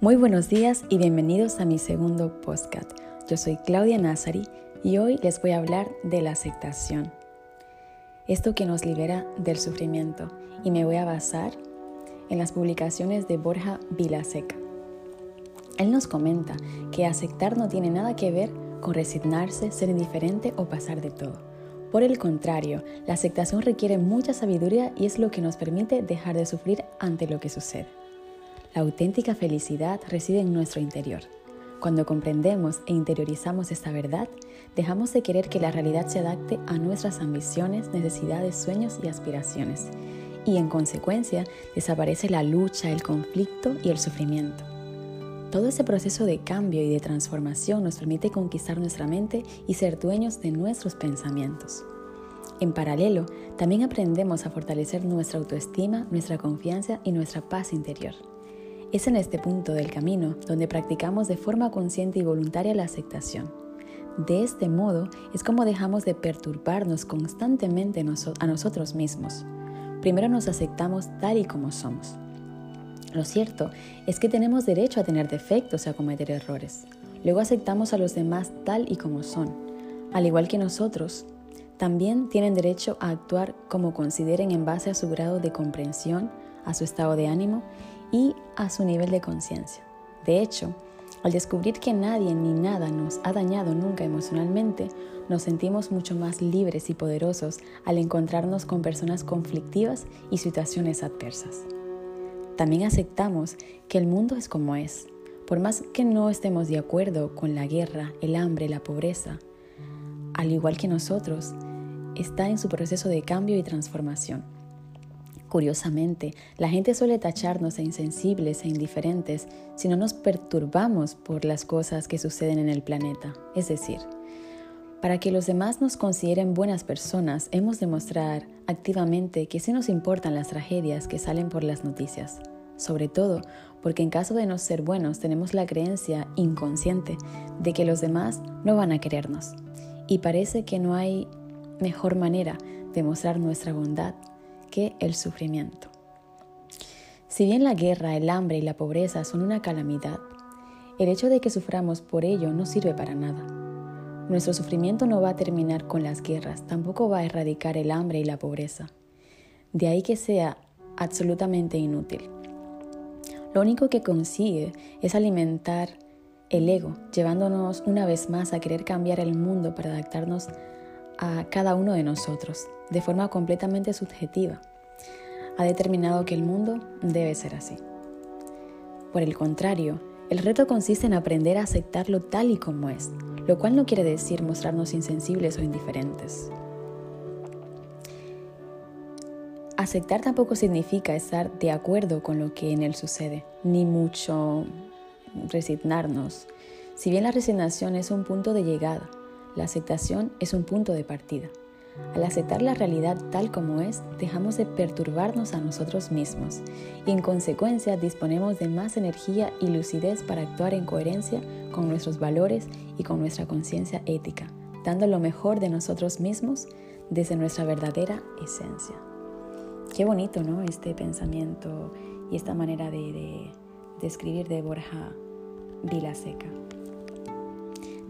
Muy buenos días y bienvenidos a mi segundo podcast. Yo soy Claudia Nazari y hoy les voy a hablar de la aceptación. Esto que nos libera del sufrimiento y me voy a basar en las publicaciones de Borja Vilaseca. Él nos comenta que aceptar no tiene nada que ver con resignarse, ser indiferente o pasar de todo. Por el contrario, la aceptación requiere mucha sabiduría y es lo que nos permite dejar de sufrir ante lo que sucede. La auténtica felicidad reside en nuestro interior. Cuando comprendemos e interiorizamos esta verdad, dejamos de querer que la realidad se adapte a nuestras ambiciones, necesidades, sueños y aspiraciones. Y en consecuencia, desaparece la lucha, el conflicto y el sufrimiento. Todo ese proceso de cambio y de transformación nos permite conquistar nuestra mente y ser dueños de nuestros pensamientos. En paralelo, también aprendemos a fortalecer nuestra autoestima, nuestra confianza y nuestra paz interior. Es en este punto del camino donde practicamos de forma consciente y voluntaria la aceptación. De este modo es como dejamos de perturbarnos constantemente a nosotros mismos. Primero nos aceptamos tal y como somos. Lo cierto es que tenemos derecho a tener defectos y a cometer errores. Luego aceptamos a los demás tal y como son. Al igual que nosotros, también tienen derecho a actuar como consideren en base a su grado de comprensión, a su estado de ánimo y a su nivel de conciencia. De hecho, al descubrir que nadie ni nada nos ha dañado nunca emocionalmente, nos sentimos mucho más libres y poderosos al encontrarnos con personas conflictivas y situaciones adversas. También aceptamos que el mundo es como es, por más que no estemos de acuerdo con la guerra, el hambre, la pobreza, al igual que nosotros, está en su proceso de cambio y transformación. Curiosamente, la gente suele tacharnos de insensibles e indiferentes si no nos perturbamos por las cosas que suceden en el planeta. Es decir, para que los demás nos consideren buenas personas, hemos de mostrar activamente que sí nos importan las tragedias que salen por las noticias. Sobre todo porque en caso de no ser buenos tenemos la creencia inconsciente de que los demás no van a querernos. Y parece que no hay mejor manera de mostrar nuestra bondad que el sufrimiento. Si bien la guerra, el hambre y la pobreza son una calamidad, el hecho de que suframos por ello no sirve para nada. Nuestro sufrimiento no va a terminar con las guerras, tampoco va a erradicar el hambre y la pobreza. De ahí que sea absolutamente inútil. Lo único que consigue es alimentar el ego, llevándonos una vez más a querer cambiar el mundo para adaptarnos a cada uno de nosotros de forma completamente subjetiva. Ha determinado que el mundo debe ser así. Por el contrario, el reto consiste en aprender a aceptarlo tal y como es, lo cual no quiere decir mostrarnos insensibles o indiferentes. Aceptar tampoco significa estar de acuerdo con lo que en él sucede, ni mucho resignarnos. Si bien la resignación es un punto de llegada, la aceptación es un punto de partida. Al aceptar la realidad tal como es, dejamos de perturbarnos a nosotros mismos y en consecuencia disponemos de más energía y lucidez para actuar en coherencia con nuestros valores y con nuestra conciencia ética, dando lo mejor de nosotros mismos desde nuestra verdadera esencia. Qué bonito, ¿no? Este pensamiento y esta manera de, de, escribir de Borja Vilaseca.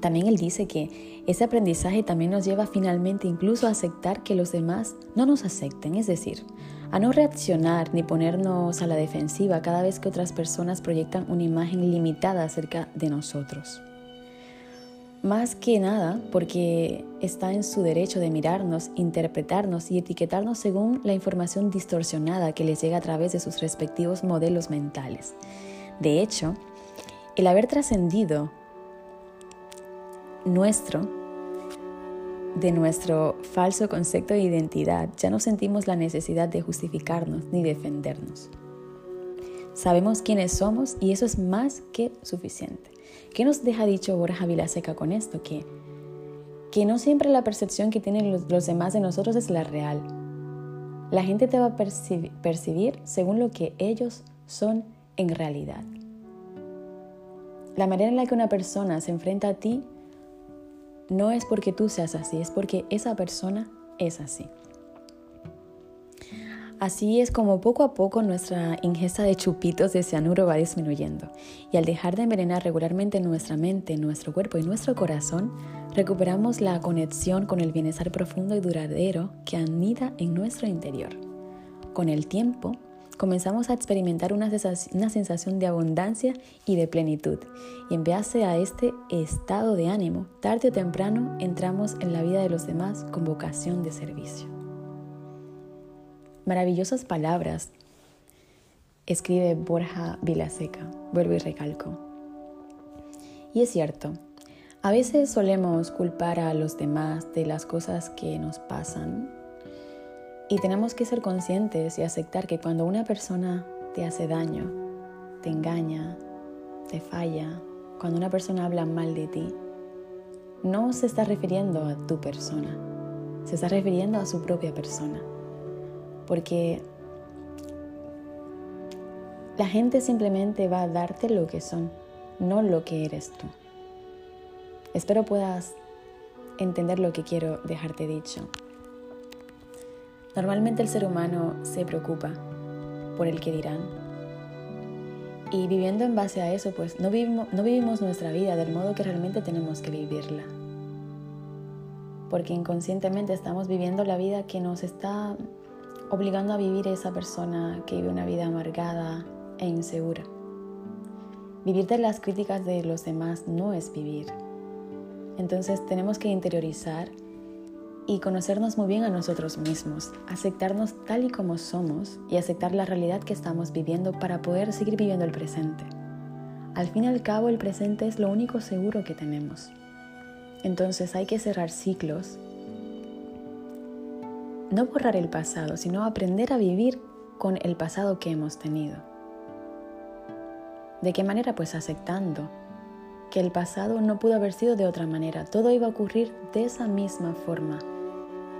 También él dice que ese aprendizaje también nos lleva finalmente incluso a aceptar que los demás no nos acepten, es decir, a no reaccionar ni ponernos a la defensiva cada vez que otras personas proyectan una imagen limitada acerca de nosotros. Más que nada porque está en su derecho de mirarnos, interpretarnos y etiquetarnos según la información distorsionada que les llega a través de sus respectivos modelos mentales. De hecho, el haber trascendido nuestro, de nuestro falso concepto de identidad, ya no sentimos la necesidad de justificarnos ni defendernos. Sabemos quiénes somos y eso es más que suficiente. ¿Qué nos deja dicho Borja Vilaseca con esto? Que, que no siempre la percepción que tienen los, los demás de nosotros es la real. La gente te va a percibir según lo que ellos son en realidad. La manera en la que una persona se enfrenta a ti no es porque tú seas así, es porque esa persona es así. Así es como poco a poco nuestra ingesta de chupitos de cianuro va disminuyendo y al dejar de envenenar regularmente nuestra mente, nuestro cuerpo y nuestro corazón, recuperamos la conexión con el bienestar profundo y duradero que anida en nuestro interior. Con el tiempo, comenzamos a experimentar una sensación de abundancia y de plenitud y en base a este estado de ánimo, tarde o temprano entramos en la vida de los demás con vocación de servicio maravillosas palabras, escribe Borja Vilaseca, vuelvo y recalco. Y es cierto, a veces solemos culpar a los demás de las cosas que nos pasan y tenemos que ser conscientes y aceptar que cuando una persona te hace daño, te engaña, te falla, cuando una persona habla mal de ti, no se está refiriendo a tu persona, se está refiriendo a su propia persona porque la gente simplemente va a darte lo que son, no lo que eres tú. Espero puedas entender lo que quiero dejarte dicho. Normalmente el ser humano se preocupa por el que dirán. Y viviendo en base a eso, pues no vivimos, nuestra vida del modo que realmente tenemos que vivirla. Porque inconscientemente estamos viviendo la vida que nos está obligando a vivir esa persona que vive una vida amargada e insegura. Vivir de las críticas de los demás no es vivir. Entonces tenemos que interiorizar y conocernos muy bien a nosotros mismos, aceptarnos tal y como somos y aceptar la realidad que estamos viviendo para poder seguir viviendo el presente. Al fin y al cabo el presente es lo único seguro que tenemos. Entonces hay que cerrar ciclos no borrar el pasado, sino aprender a vivir con el pasado que hemos tenido. ¿De qué manera? Pues aceptando que el pasado no pudo haber sido de otra manera, todo iba a ocurrir de esa misma forma.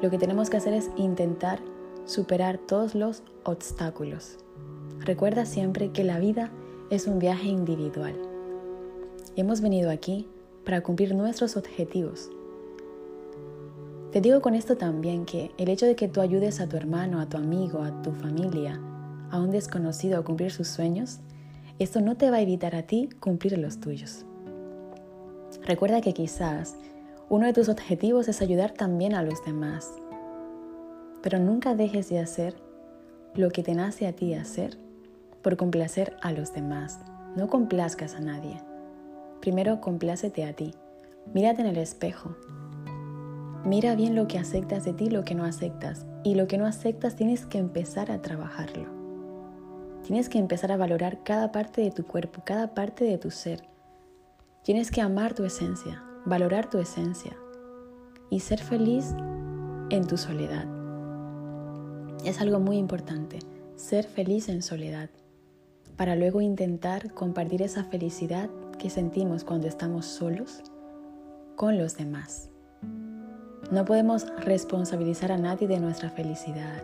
Lo que tenemos que hacer es intentar superar todos los obstáculos. Recuerda siempre que la vida es un viaje individual. Hemos venido aquí para cumplir nuestros objetivos, te digo con esto también que el hecho de que tú ayudes a tu hermano, a tu amigo, a tu familia, a un desconocido a cumplir sus sueños, esto no te va a evitar a ti cumplir los tuyos. Recuerda que quizás uno de tus objetivos es ayudar también a los demás, pero nunca dejes de hacer lo que te nace a ti hacer por complacer a los demás. No complazcas a nadie. Primero complácete a ti. Mírate en el espejo Mira bien lo que aceptas de ti, lo que no aceptas. Y lo que no aceptas tienes que empezar a trabajarlo. Tienes que empezar a valorar cada parte de tu cuerpo, cada parte de tu ser. Tienes que amar tu esencia, valorar tu esencia y ser feliz en tu soledad. Es algo muy importante, ser feliz en soledad, para luego intentar compartir esa felicidad que sentimos cuando estamos solos con los demás. No podemos responsabilizar a nadie de nuestra felicidad.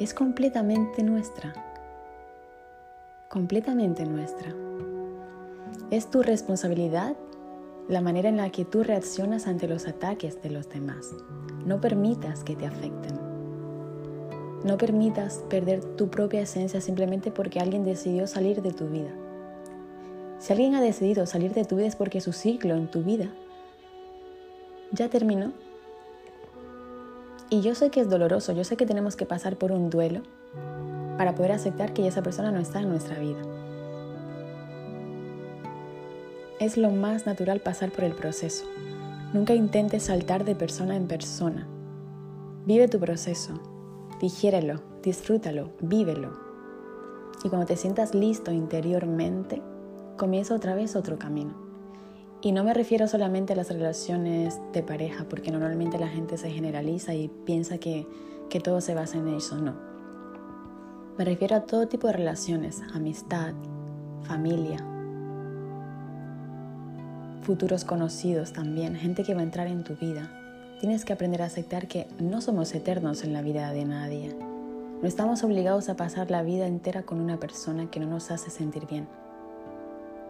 Es completamente nuestra. Completamente nuestra. Es tu responsabilidad la manera en la que tú reaccionas ante los ataques de los demás. No permitas que te afecten. No permitas perder tu propia esencia simplemente porque alguien decidió salir de tu vida. Si alguien ha decidido salir de tu vida es porque su ciclo en tu vida ya terminó y yo sé que es doloroso, yo sé que tenemos que pasar por un duelo para poder aceptar que esa persona no está en nuestra vida. Es lo más natural pasar por el proceso. Nunca intentes saltar de persona en persona. Vive tu proceso, digiérelo, disfrútalo, vívelo. Y cuando te sientas listo interiormente, comienza otra vez otro camino. Y no me refiero solamente a las relaciones de pareja, porque normalmente la gente se generaliza y piensa que, que todo se basa en eso, no. Me refiero a todo tipo de relaciones, amistad, familia, futuros conocidos también, gente que va a entrar en tu vida. Tienes que aprender a aceptar que no somos eternos en la vida de nadie. No estamos obligados a pasar la vida entera con una persona que no nos hace sentir bien.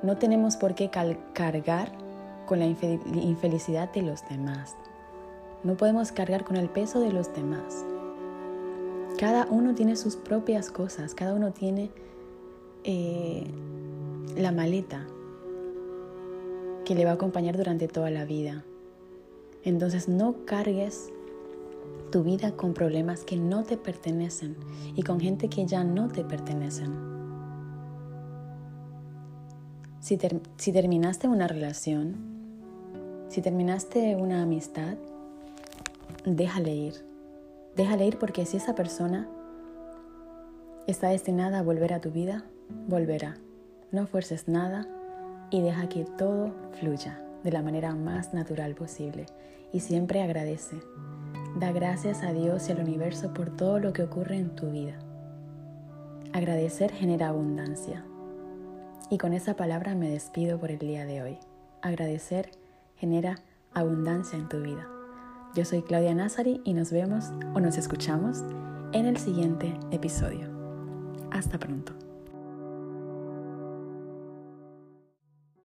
No tenemos por qué cargar con la infelicidad de los demás. No podemos cargar con el peso de los demás. Cada uno tiene sus propias cosas, cada uno tiene eh, la maleta que le va a acompañar durante toda la vida. Entonces no cargues tu vida con problemas que no te pertenecen y con gente que ya no te pertenecen. Si, si terminaste una relación, si terminaste una amistad, déjale ir. Déjale ir porque si esa persona está destinada a volver a tu vida, volverá. No fuerces nada y deja que todo fluya de la manera más natural posible y siempre agradece. Da gracias a Dios y al universo por todo lo que ocurre en tu vida. Agradecer genera abundancia. Y con esa palabra me despido por el día de hoy. Agradecer genera abundancia en tu vida. Yo soy Claudia Nazari y nos vemos o nos escuchamos en el siguiente episodio. Hasta pronto.